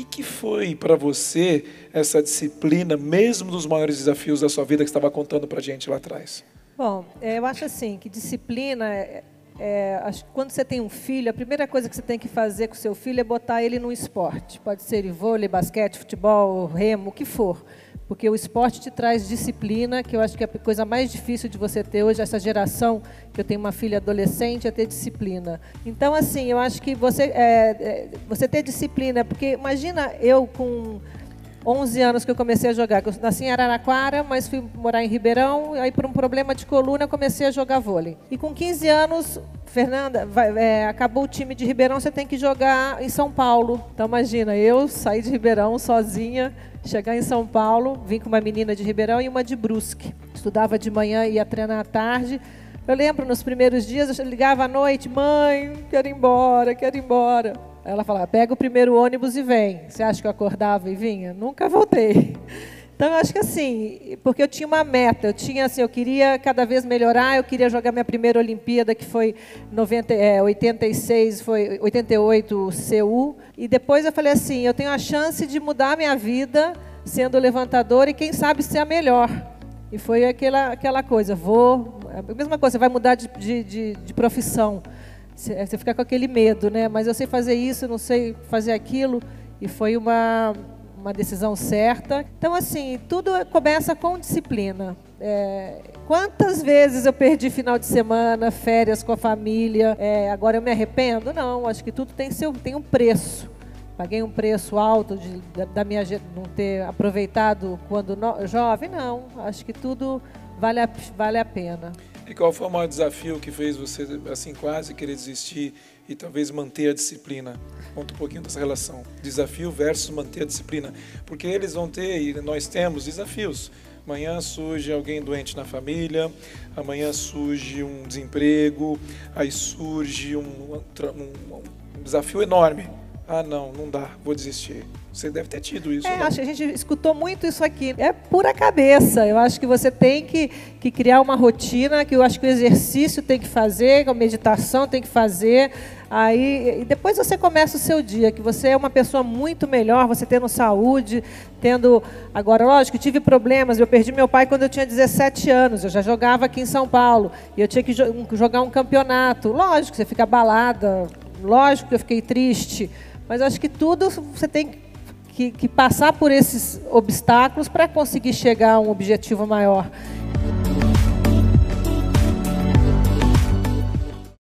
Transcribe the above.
que, que foi para você essa disciplina, mesmo dos maiores desafios da sua vida que estava contando para a gente lá atrás? Bom, é, eu acho assim que disciplina, é, é, quando você tem um filho, a primeira coisa que você tem que fazer com seu filho é botar ele no esporte. Pode ser vôlei, basquete, futebol, remo, o que for. Porque o esporte te traz disciplina, que eu acho que é a coisa mais difícil de você ter hoje, essa geração, que eu tenho uma filha adolescente, é ter disciplina. Então, assim, eu acho que você, é, é, você ter disciplina, porque imagina eu com 11 anos que eu comecei a jogar. Eu nasci em Araraquara, mas fui morar em Ribeirão. Aí, por um problema de coluna, comecei a jogar vôlei. E com 15 anos, Fernanda, vai, é, acabou o time de Ribeirão, você tem que jogar em São Paulo. Então, imagina, eu saí de Ribeirão sozinha, chegar em São Paulo, vim com uma menina de Ribeirão e uma de Brusque. Estudava de manhã e ia treinar à tarde. Eu lembro, nos primeiros dias, eu ligava à noite, mãe, quero ir embora, quero ir embora. Ela falava, pega o primeiro ônibus e vem. Você acha que eu acordava e vinha? Nunca voltei. Então, eu acho que assim, porque eu tinha uma meta, eu tinha assim, eu queria cada vez melhorar, eu queria jogar minha primeira Olimpíada, que foi 90, é, 86, foi 88 Seul, e depois eu falei assim, eu tenho a chance de mudar minha vida sendo levantadora e quem sabe ser a melhor. E foi aquela, aquela coisa, vou, a mesma coisa, você vai mudar de, de, de, de profissão. Você fica com aquele medo, né? Mas eu sei fazer isso, não sei fazer aquilo. E foi uma, uma decisão certa. Então, assim, tudo começa com disciplina. É, quantas vezes eu perdi final de semana, férias com a família? É, agora eu me arrependo? Não, acho que tudo tem, seu, tem um preço. Paguei um preço alto de, da, da minha não ter aproveitado quando no, jovem? Não, acho que tudo vale a, vale a pena. E qual foi o maior desafio que fez você, assim, quase querer desistir e talvez manter a disciplina? Conta um pouquinho dessa relação. Desafio versus manter a disciplina. Porque eles vão ter, e nós temos, desafios. Amanhã surge alguém doente na família, amanhã surge um desemprego, aí surge um, um, um desafio enorme. Ah, não, não dá, vou desistir. Você deve ter tido isso. É, acho que a gente escutou muito isso aqui. É pura cabeça. Eu acho que você tem que, que criar uma rotina, que eu acho que o exercício tem que fazer, a meditação tem que fazer. Aí, e depois você começa o seu dia, que você é uma pessoa muito melhor, você tendo saúde, tendo. Agora, lógico, tive problemas. Eu perdi meu pai quando eu tinha 17 anos. Eu já jogava aqui em São Paulo. E eu tinha que jogar um campeonato. Lógico, você fica abalada. Lógico que eu fiquei triste. Mas acho que tudo você tem que, que passar por esses obstáculos para conseguir chegar a um objetivo maior.